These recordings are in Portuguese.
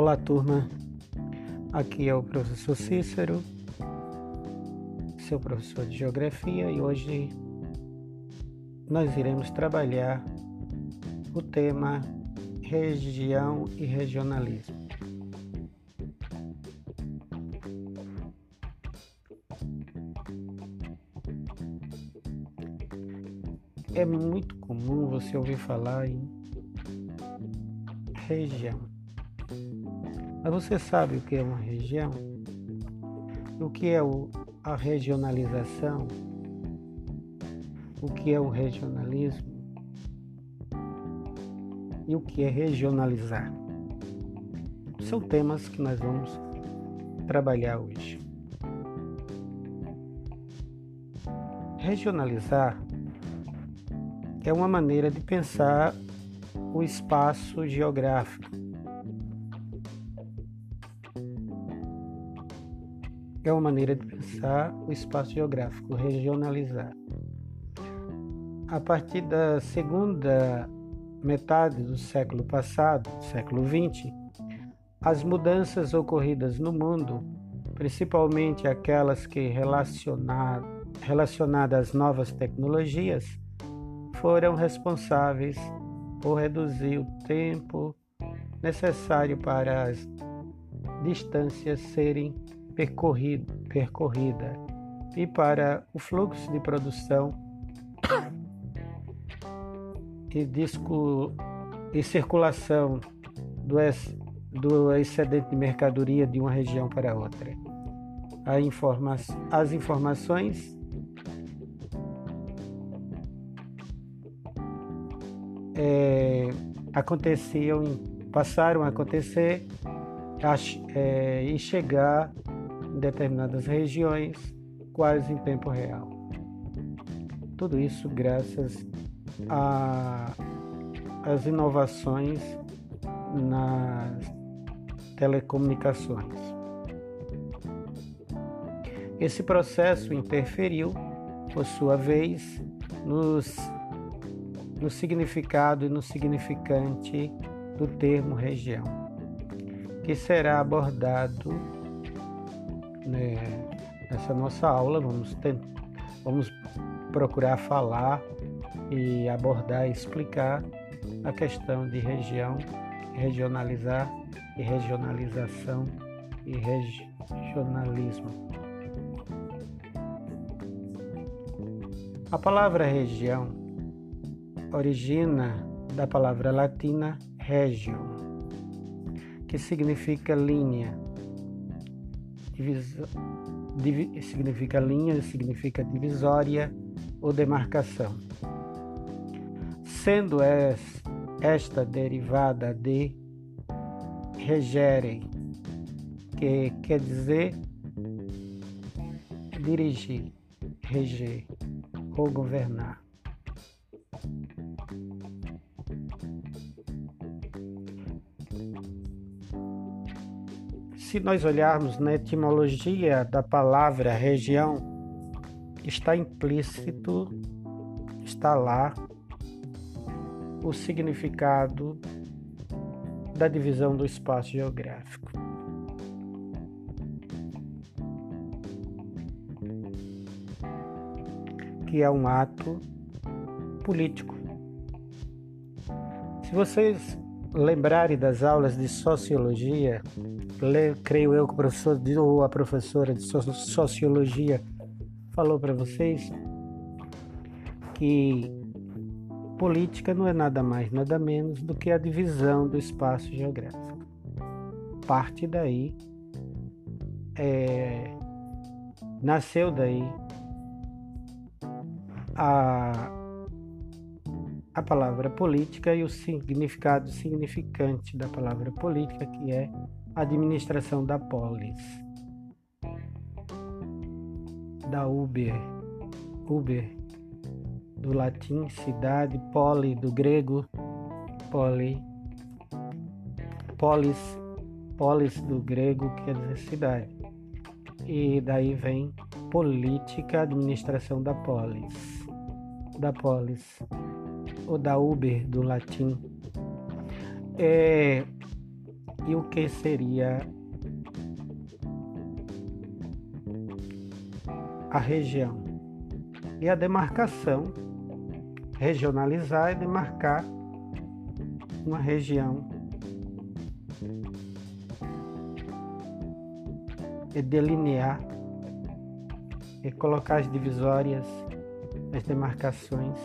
Olá, turma. Aqui é o professor Cícero, seu professor de Geografia, e hoje nós iremos trabalhar o tema região e regionalismo. É muito comum você ouvir falar em região. Mas você sabe o que é uma região? O que é o, a regionalização? O que é o regionalismo? E o que é regionalizar? São temas que nós vamos trabalhar hoje. Regionalizar é uma maneira de pensar o espaço geográfico é uma maneira de pensar o espaço geográfico, regionalizar. A partir da segunda metade do século passado, século XX, as mudanças ocorridas no mundo, principalmente aquelas que relacionadas às novas tecnologias, foram responsáveis por reduzir o tempo necessário para as distâncias serem percorrida e para o fluxo de produção e, disco, e circulação do, ex, do excedente de mercadoria de uma região para outra. Informa as informações é, aconteciam, passaram a acontecer é, e chegar em determinadas regiões, quase em tempo real. Tudo isso graças às inovações nas telecomunicações. Esse processo interferiu, por sua vez, nos, no significado e no significante do termo região, que será abordado né, nessa nossa aula. Vamos, tentar, vamos procurar falar e abordar e explicar a questão de região, regionalizar e regionalização e regionalismo. A palavra região origina da palavra latina regio, que significa linha, Div, significa linha, significa divisória ou demarcação. Sendo esta derivada de regere, que quer dizer dirigir, reger ou governar. Se nós olharmos na etimologia da palavra região, está implícito, está lá o significado da divisão do espaço geográfico. Que é um ato político. Se vocês lembrarem das aulas de sociologia, creio eu que o professor ou a professora de sociologia falou para vocês que política não é nada mais, nada menos do que a divisão do espaço geográfico. Parte daí, é, nasceu daí a a palavra política e o significado significante da palavra política, que é administração da polis, da Uber, Uber, do latim cidade, poli, do grego poli, polis, polis do grego quer dizer cidade. E daí vem política, administração da polis, da polis. Ou da Uber do latim. É, e o que seria a região. E a demarcação, regionalizar é demarcar uma região e delinear e colocar as divisórias, as demarcações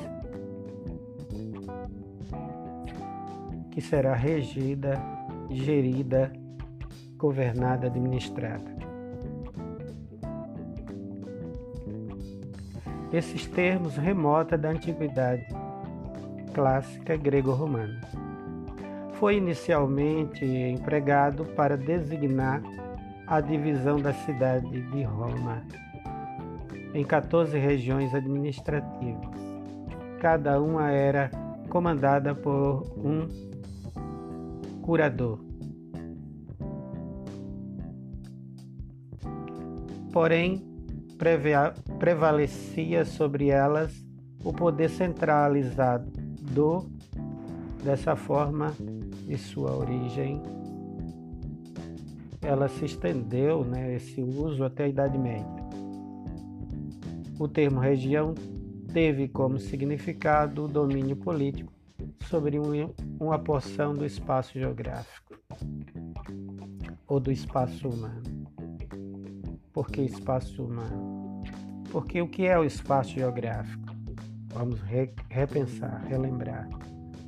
que será regida, gerida, governada, administrada. Esses termos remota da antiguidade clássica grego-romana. Foi inicialmente empregado para designar a divisão da cidade de Roma em 14 regiões administrativas. Cada uma era comandada por um curador. Porém, prevalecia sobre elas o poder centralizado dessa forma de sua origem. Ela se estendeu, né, esse uso até a Idade Média. O termo região teve como significado o domínio político sobre uma porção do espaço geográfico ou do espaço humano. Por que espaço humano? Porque o que é o espaço geográfico? Vamos re repensar, relembrar.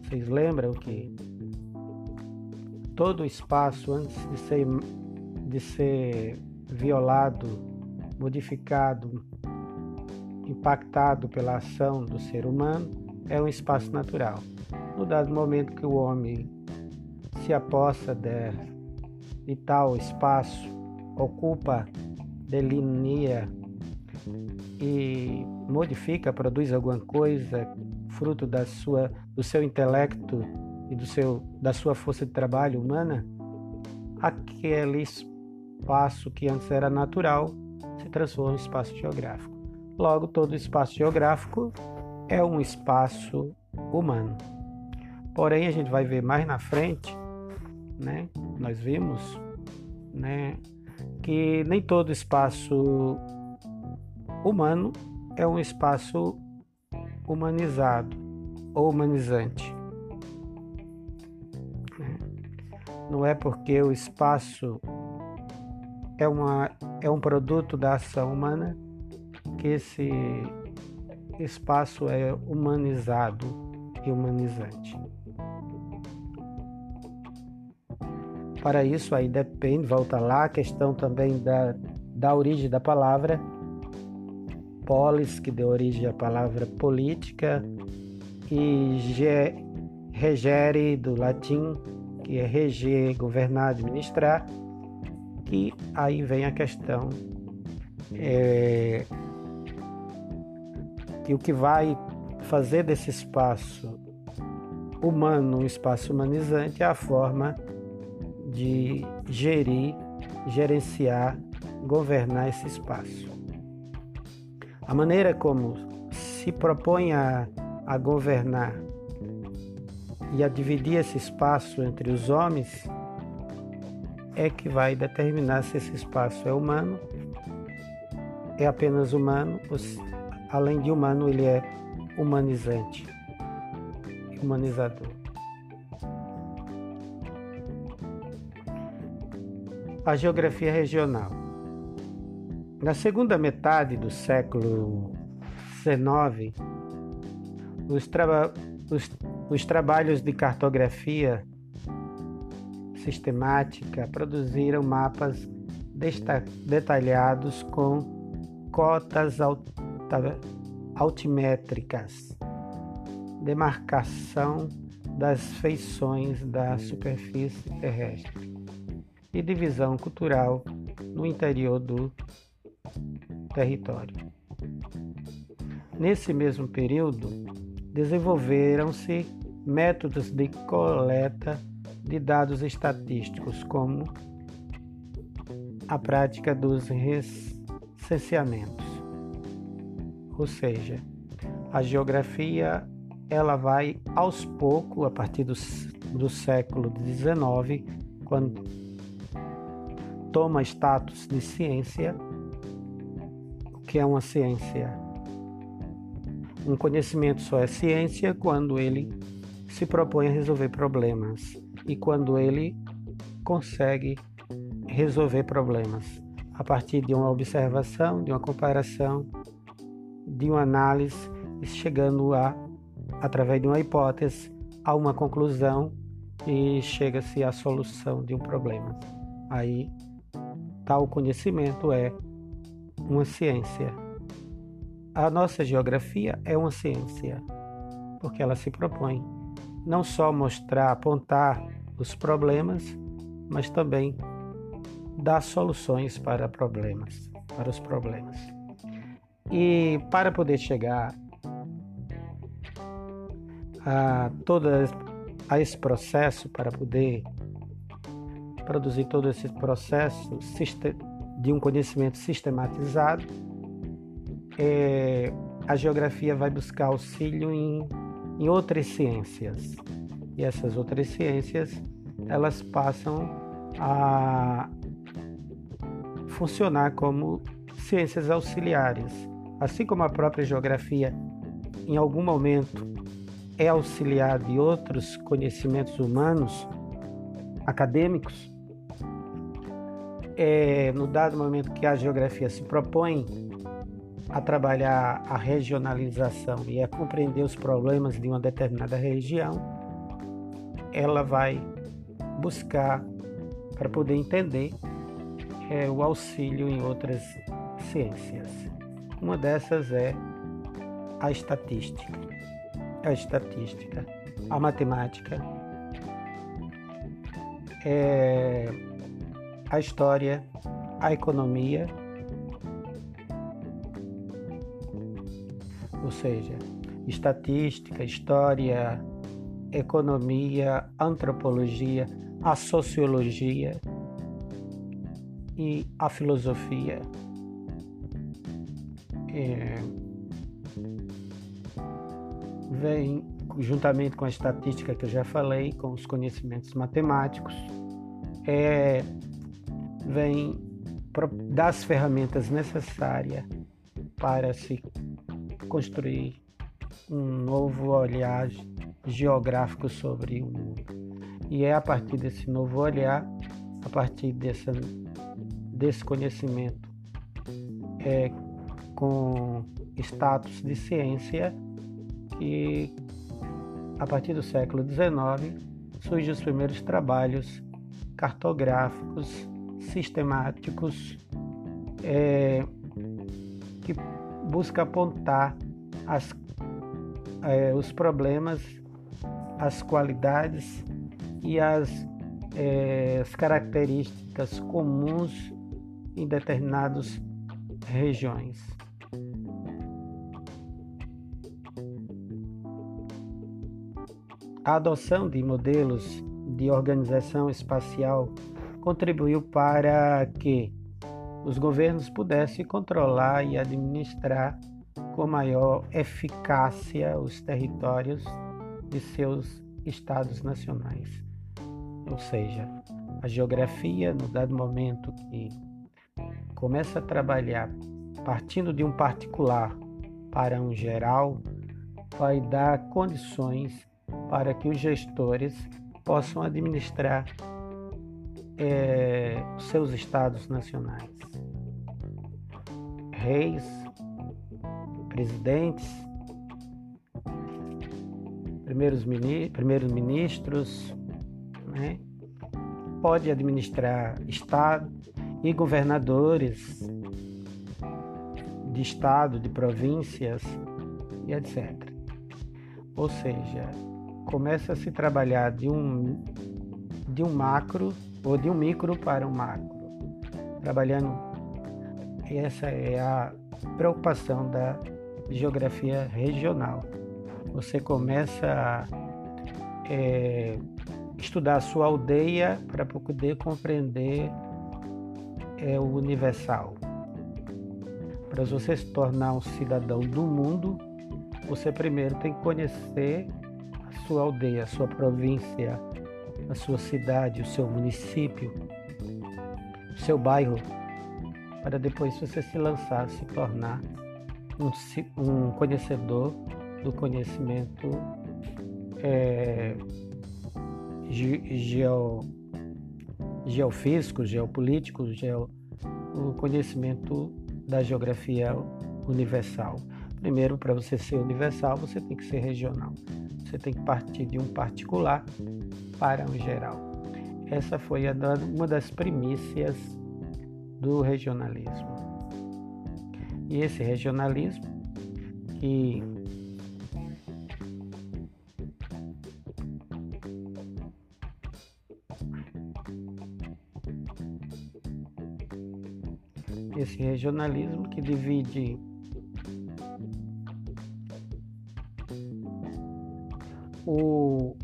Vocês lembram que todo o espaço antes de ser, de ser violado, modificado, impactado pela ação do ser humano, é um espaço natural no dado momento que o homem se aposta de, de tal espaço, ocupa, delinea e modifica, produz alguma coisa fruto da sua, do seu intelecto e do seu, da sua força de trabalho humana, aquele espaço que antes era natural se transforma em espaço geográfico. Logo, todo espaço geográfico é um espaço humano. Porém, a gente vai ver mais na frente, né? Nós vimos, né, que nem todo espaço humano é um espaço humanizado ou humanizante. Né? Não é porque o espaço é, uma, é um produto da ação humana que esse espaço é humanizado e humanizante. Para isso aí depende, volta lá, a questão também da, da origem da palavra, polis, que deu origem à palavra política, e ge, regere, do latim, que é reger, governar, administrar, que aí vem a questão é, que o que vai fazer desse espaço humano um espaço humanizante é a forma de gerir, gerenciar, governar esse espaço. A maneira como se propõe a, a governar e a dividir esse espaço entre os homens é que vai determinar se esse espaço é humano, é apenas humano, ou se, além de humano, ele é humanizante, humanizador. A geografia regional. Na segunda metade do século XIX, os, os, os trabalhos de cartografia sistemática produziram mapas detalhados com cotas altimétricas, demarcação das feições da superfície terrestre e divisão cultural no interior do território. Nesse mesmo período, desenvolveram-se métodos de coleta de dados estatísticos, como a prática dos recenseamentos. Ou seja, a geografia ela vai aos poucos, a partir do, do século XIX, quando toma status de ciência, o que é uma ciência? Um conhecimento só é ciência quando ele se propõe a resolver problemas e quando ele consegue resolver problemas a partir de uma observação, de uma comparação, de uma análise, chegando a, através de uma hipótese, a uma conclusão e chega-se à solução de um problema. Aí, tal conhecimento é uma ciência. A nossa geografia é uma ciência, porque ela se propõe não só mostrar, apontar os problemas, mas também dar soluções para problemas, para os problemas. E para poder chegar a toda a esse processo, para poder produzir todo esse processo de um conhecimento sistematizado, é, a geografia vai buscar auxílio em, em outras ciências. E essas outras ciências, elas passam a funcionar como ciências auxiliares. Assim como a própria geografia, em algum momento, é auxiliar de outros conhecimentos humanos, acadêmicos, é, no dado momento que a geografia se propõe a trabalhar a regionalização e a compreender os problemas de uma determinada região, ela vai buscar para poder entender é, o auxílio em outras ciências. Uma dessas é a estatística. A estatística, a matemática, é, a história, a economia, ou seja, estatística, história, economia, antropologia, a sociologia e a filosofia. É, vem juntamente com a estatística que eu já falei, com os conhecimentos matemáticos, é, vem das ferramentas necessárias para se construir um novo olhar geográfico sobre o mundo. E é a partir desse novo olhar, a partir desse conhecimento é, com status de ciência que a partir do século XIX surgem os primeiros trabalhos cartográficos sistemáticos é, que busca apontar as, é, os problemas, as qualidades e as, é, as características comuns em determinadas regiões. A adoção de modelos de organização espacial contribuiu para que os governos pudessem controlar e administrar com maior eficácia os territórios de seus estados nacionais. Ou seja, a geografia, no dado momento que começa a trabalhar partindo de um particular para um geral, vai dar condições para que os gestores possam administrar é, seus estados nacionais. Reis, presidentes, primeiros, primeiros ministros, né? pode administrar estado, e governadores de estado, de províncias e etc. Ou seja, começa a se trabalhar de um, de um macro ou de um micro para um macro, trabalhando. Essa é a preocupação da geografia regional. Você começa a é, estudar a sua aldeia para poder compreender é o universal. Para você se tornar um cidadão do mundo, você primeiro tem que conhecer a sua aldeia, a sua província, a sua cidade, o seu município, o seu bairro, para depois você se lançar, se tornar um, um conhecedor do conhecimento é, geo, geofísico, geopolítico, geo, o conhecimento da geografia universal. Primeiro, para você ser universal, você tem que ser regional. Você tem que partir de um particular para um geral. Essa foi uma das primícias do regionalismo. E esse regionalismo que esse regionalismo que divide o,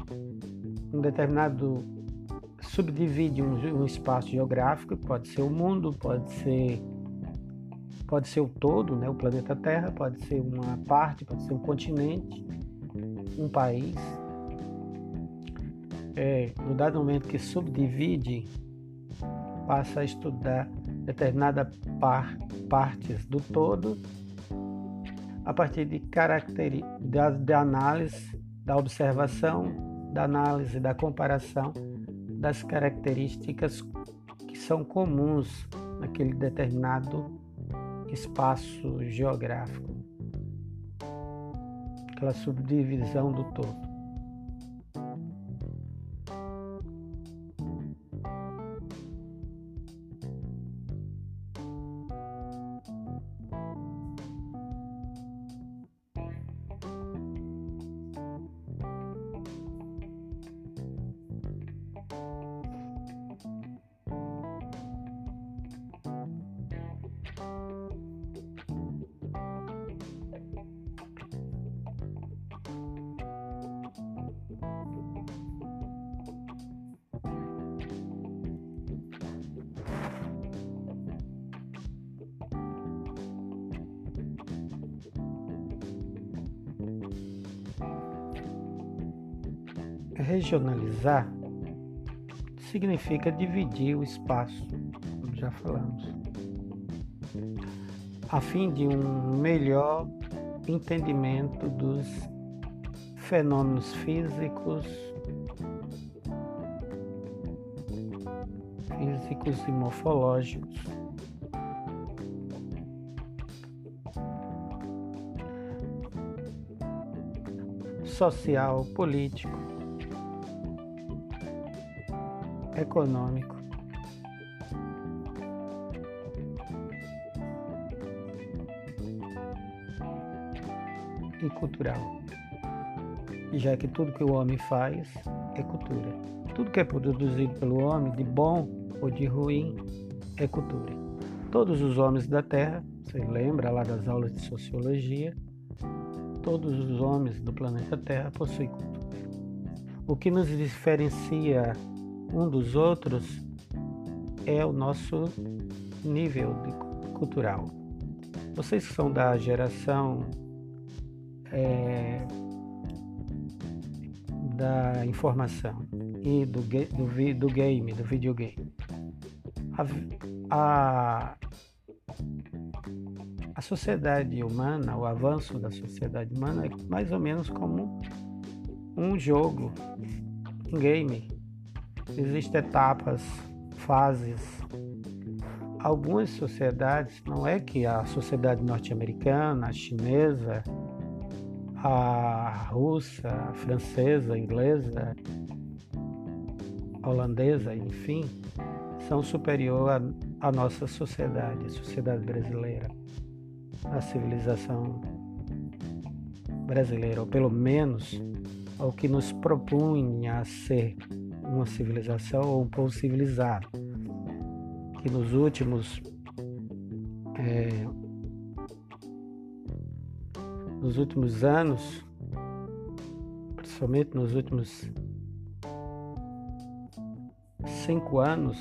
um determinado subdivide um, um, espaço geográfico, pode ser o mundo, pode ser pode ser o todo, né, o planeta Terra, pode ser uma parte, pode ser um continente, um país. É, no dado momento que subdivide, passa a estudar determinadas par, partes do todo a partir de características da análise, da observação, da análise, da comparação das características que são comuns naquele determinado espaço geográfico, aquela subdivisão do todo. Regionalizar significa dividir o espaço, como já falamos, a fim de um melhor entendimento dos fenômenos físicos, físicos e morfológicos. Social, político, econômico. E cultural. Já que tudo que o homem faz é cultura. Tudo que é produzido pelo homem, de bom ou de ruim, é cultura. Todos os homens da Terra, você lembra lá das aulas de sociologia, todos os homens do planeta Terra possuem cultura. O que nos diferencia um dos outros é o nosso nível cultural. Vocês que são da geração é, da informação e do, do, do game, do videogame, a, a, a sociedade humana, o avanço da sociedade humana é mais ou menos como um jogo, um game Existem etapas, fases. Algumas sociedades, não é que a sociedade norte-americana, a chinesa, a russa, a francesa, a inglesa, a holandesa, enfim, são superior à nossa sociedade, a sociedade brasileira, a civilização brasileira, ou pelo menos ao que nos propunha a ser uma civilização ou um povo civilizado, que nos últimos é, nos últimos anos, principalmente nos últimos cinco anos,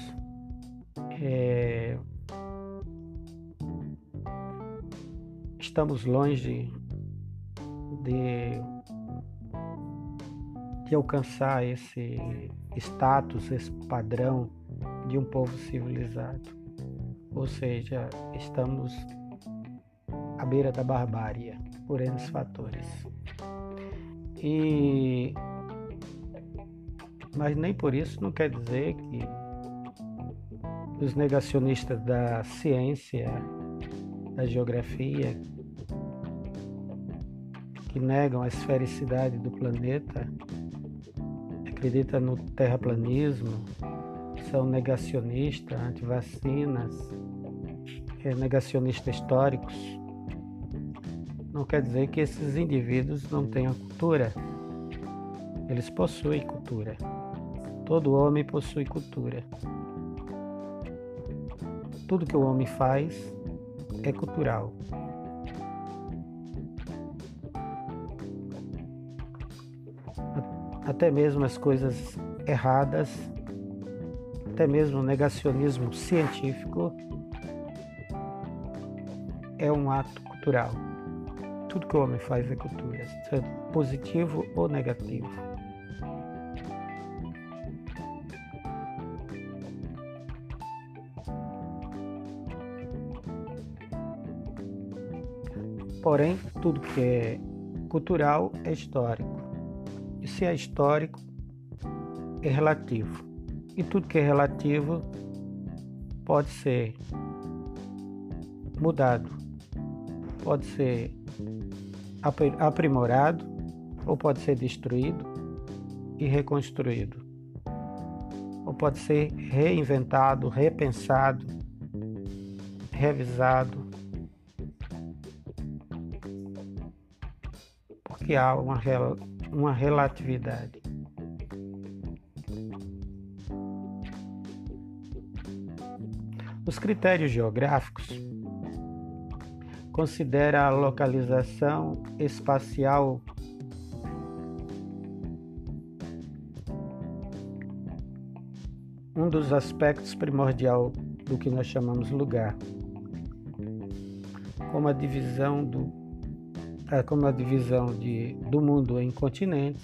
é, estamos longe de, de de alcançar esse status, esse padrão de um povo civilizado. Ou seja, estamos à beira da barbárie por N fatores. E mas nem por isso não quer dizer que os negacionistas da ciência, da geografia, que negam a esfericidade do planeta, acreditam no terraplanismo, são negacionistas, antivacinas, é, negacionistas históricos, não quer dizer que esses indivíduos não tenham cultura. Eles possuem cultura. Todo homem possui cultura. Tudo que o homem faz é cultural. Até mesmo as coisas erradas, até mesmo o negacionismo científico é um ato cultural. Tudo que o homem faz é cultura, seja positivo ou negativo. Porém, tudo que é cultural é histórico. Se é histórico, é relativo. E tudo que é relativo pode ser mudado, pode ser aprimorado ou pode ser destruído e reconstruído. Ou pode ser reinventado, repensado, revisado que há uma, uma relatividade. Os critérios geográficos consideram a localização espacial um dos aspectos primordial do que nós chamamos lugar, como a divisão do é como a divisão de, do mundo em continentes,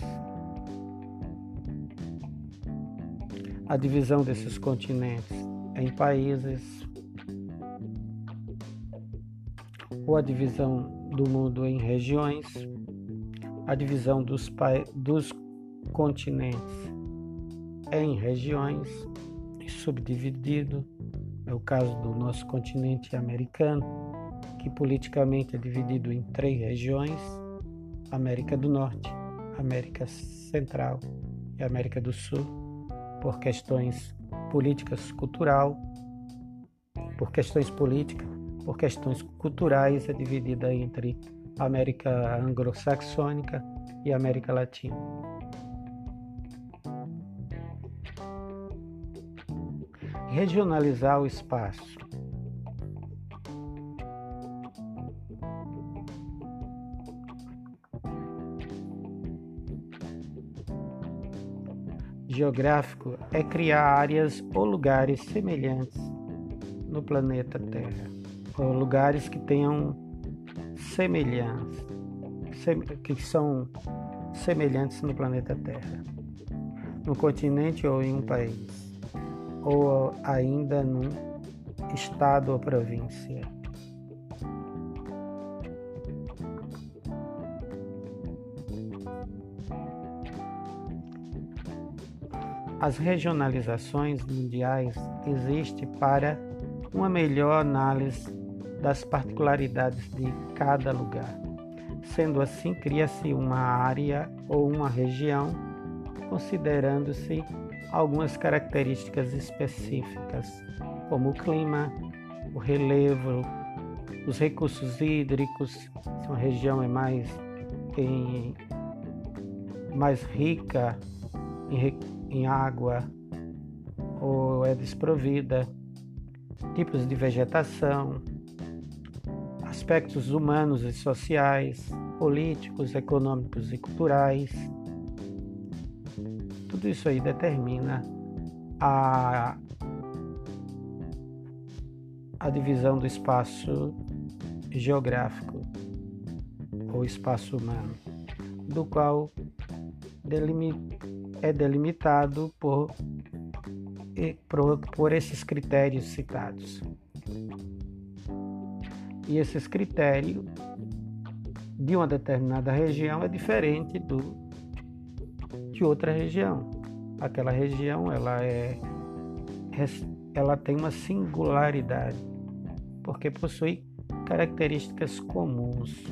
a divisão desses continentes em países, ou a divisão do mundo em regiões, a divisão dos, dos continentes em regiões, subdividido, é o caso do nosso continente americano que politicamente é dividido em três regiões: América do Norte, América Central e América do Sul, por questões políticas cultural, por questões políticas, por questões culturais é dividida entre América anglo-saxônica e América Latina. Regionalizar o espaço geográfico é criar áreas ou lugares semelhantes no planeta Terra, ou lugares que tenham semelhança, que são semelhantes no planeta Terra, no continente ou em um país, ou ainda num estado ou província. As regionalizações mundiais existem para uma melhor análise das particularidades de cada lugar. Sendo assim, cria-se uma área ou uma região, considerando-se algumas características específicas, como o clima, o relevo, os recursos hídricos, se uma região é mais, em, mais rica em em água ou é desprovida, tipos de vegetação, aspectos humanos e sociais, políticos, econômicos e culturais. Tudo isso aí determina a, a divisão do espaço geográfico ou espaço humano, do qual é delimitado por, por, por esses critérios citados. E esses critérios de uma determinada região é diferente do de outra região. Aquela região ela é ela tem uma singularidade porque possui características comuns.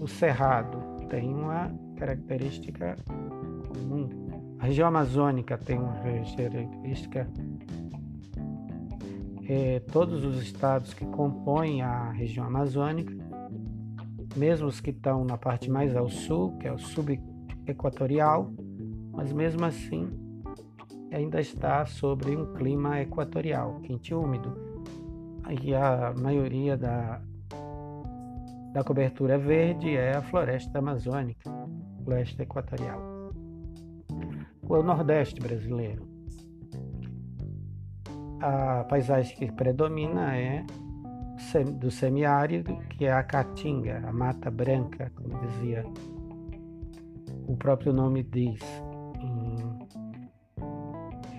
O cerrado tem uma característica comum. A região amazônica tem uma característica é, todos os estados que compõem a região amazônica, mesmo os que estão na parte mais ao sul, que é o subequatorial, mas mesmo assim ainda está sobre um clima equatorial, quente e úmido. E a maioria da, da cobertura verde é a floresta amazônica, floresta equatorial. O Nordeste brasileiro a paisagem que predomina é do semiárido, que é a caatinga, a mata branca, como dizia o próprio nome diz.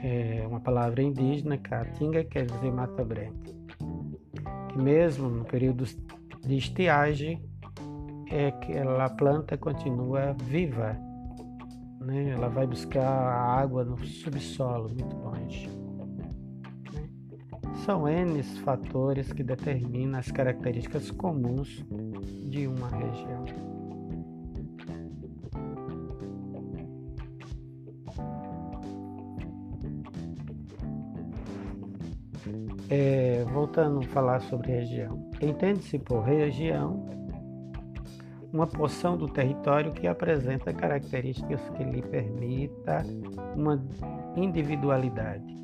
É uma palavra indígena, caatinga quer dizer mata branca. Que mesmo no período de estiagem, é que a planta continua viva, né? ela vai buscar a água no subsolo, muito longe. São N fatores que determinam as características comuns de uma região. É, voltando a falar sobre região. Entende-se por região uma porção do território que apresenta características que lhe permita uma individualidade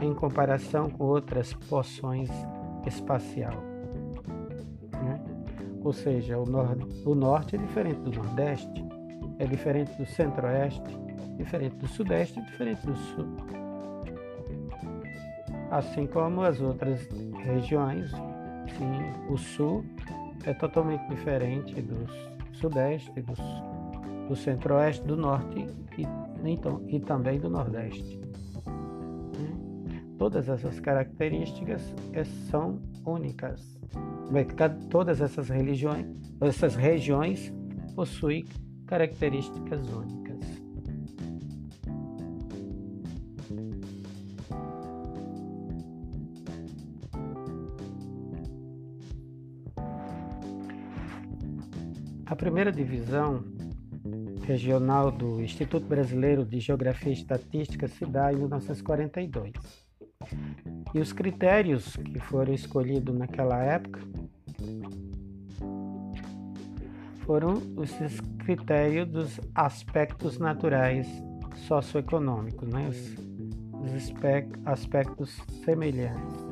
em comparação com outras porções espacial. Né? Ou seja, o, nor o norte é diferente do nordeste, é diferente do centro-oeste, diferente do sudeste e diferente do sul. Assim como as outras regiões, sim, o sul é totalmente diferente do sudeste, do, do centro-oeste, do norte e, então, e também do nordeste. Todas essas características são únicas. Todas essas religiões, essas regiões possuem características únicas. A primeira divisão regional do Instituto Brasileiro de Geografia e Estatística se dá em 1942. E os critérios que foram escolhidos naquela época foram os critérios dos aspectos naturais socioeconômicos, né? os, os aspectos semelhantes.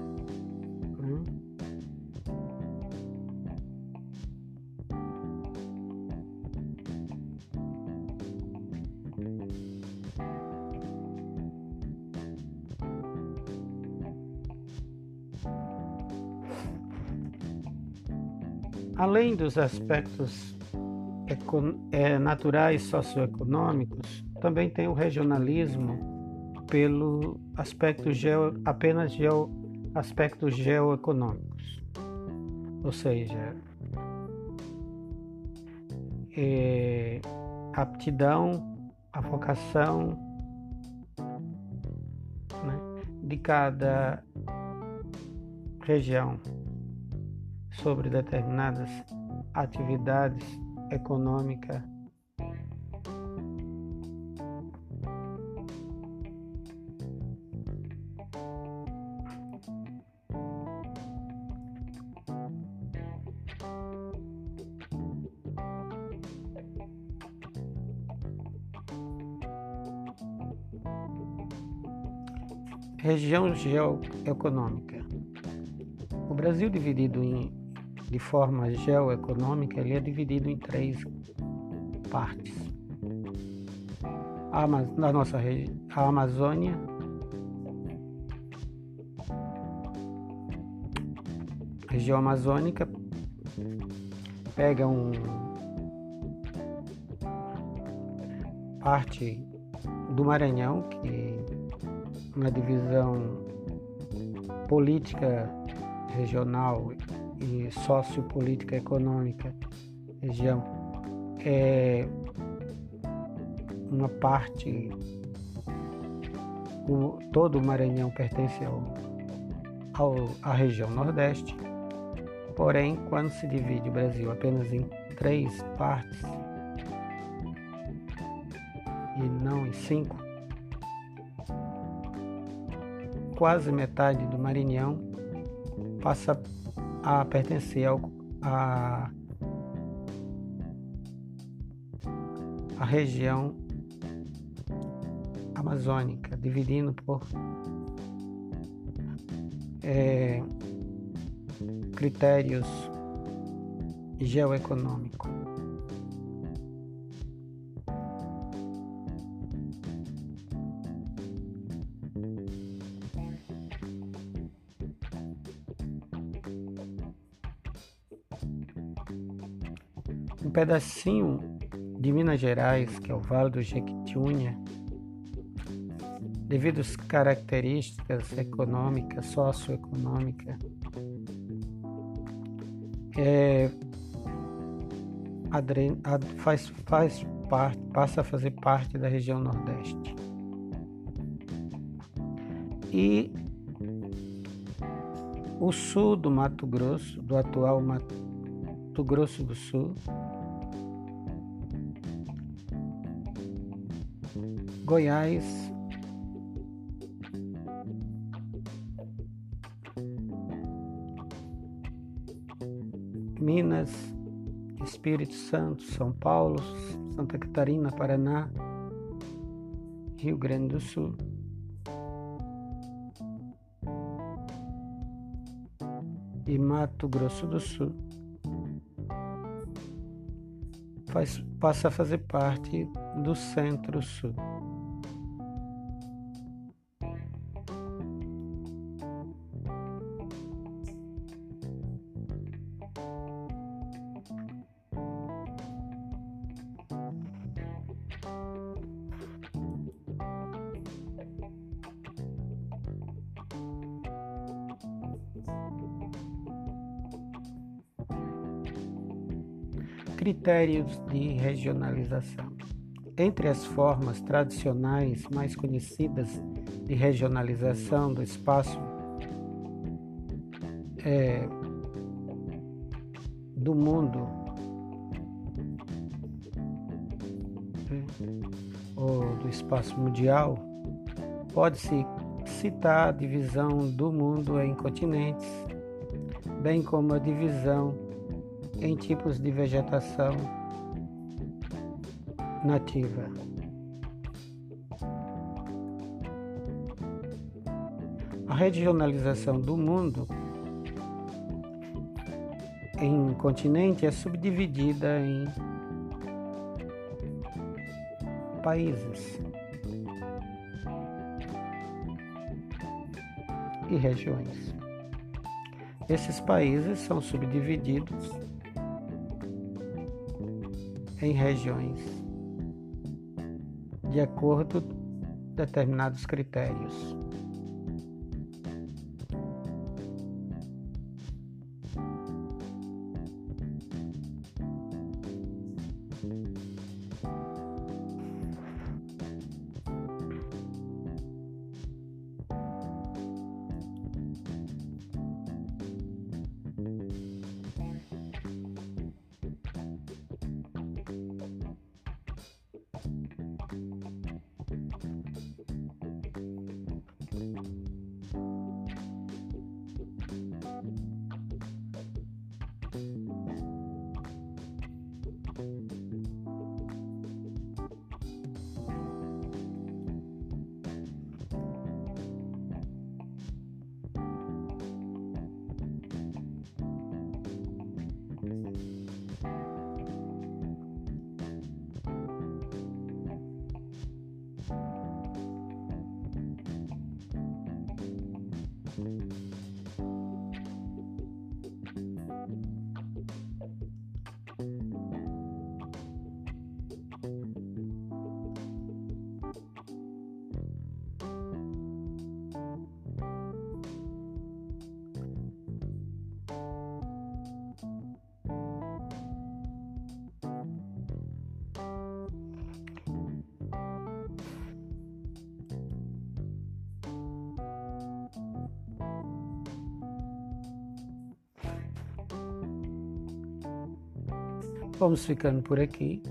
Além dos aspectos é, naturais socioeconômicos, também tem o regionalismo pelo aspecto geo, apenas geo, aspectos geoeconômicos, ou seja, é, aptidão, a vocação né, de cada região sobre determinadas atividades econômicas região geoeconômica. O Brasil dividido em de forma geoeconômica, ele é dividido em três partes. A, na nossa a Amazônia, a região amazônica pega um, parte do Maranhão, que na divisão política regional e sociopolítica econômica região é uma parte o, todo o Maranhão pertence ao, ao, à região Nordeste, porém, quando se divide o Brasil apenas em três partes e não em cinco, quase metade do Maranhão passa a pertencer ao, a, a região amazônica, dividindo por é, critérios geoeconômicos. Pedacinho de Minas Gerais, que é o Vale do Jequitinhonha, devido às características econômicas, socioeconômicas, é, faz, faz parte, passa a fazer parte da região Nordeste. E o sul do Mato Grosso, do atual Mato Grosso do Sul, Goiás, Minas, Espírito Santo, São Paulo, Santa Catarina, Paraná, Rio Grande do Sul. E Mato Grosso do Sul faz, passa a fazer parte do Centro-Sul. Critérios de regionalização. Entre as formas tradicionais mais conhecidas de regionalização do espaço é, do mundo ou do espaço mundial, pode-se citar a divisão do mundo em continentes, bem como a divisão em tipos de vegetação nativa. A regionalização do mundo em continente é subdividida em países e regiões. Esses países são subdivididos em regiões, de acordo com determinados critérios. Vamos ficando por aqui.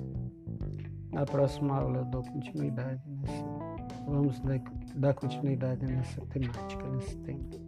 Na próxima aula eu dou continuidade nessa. Vamos dar continuidade nessa temática, nesse tema.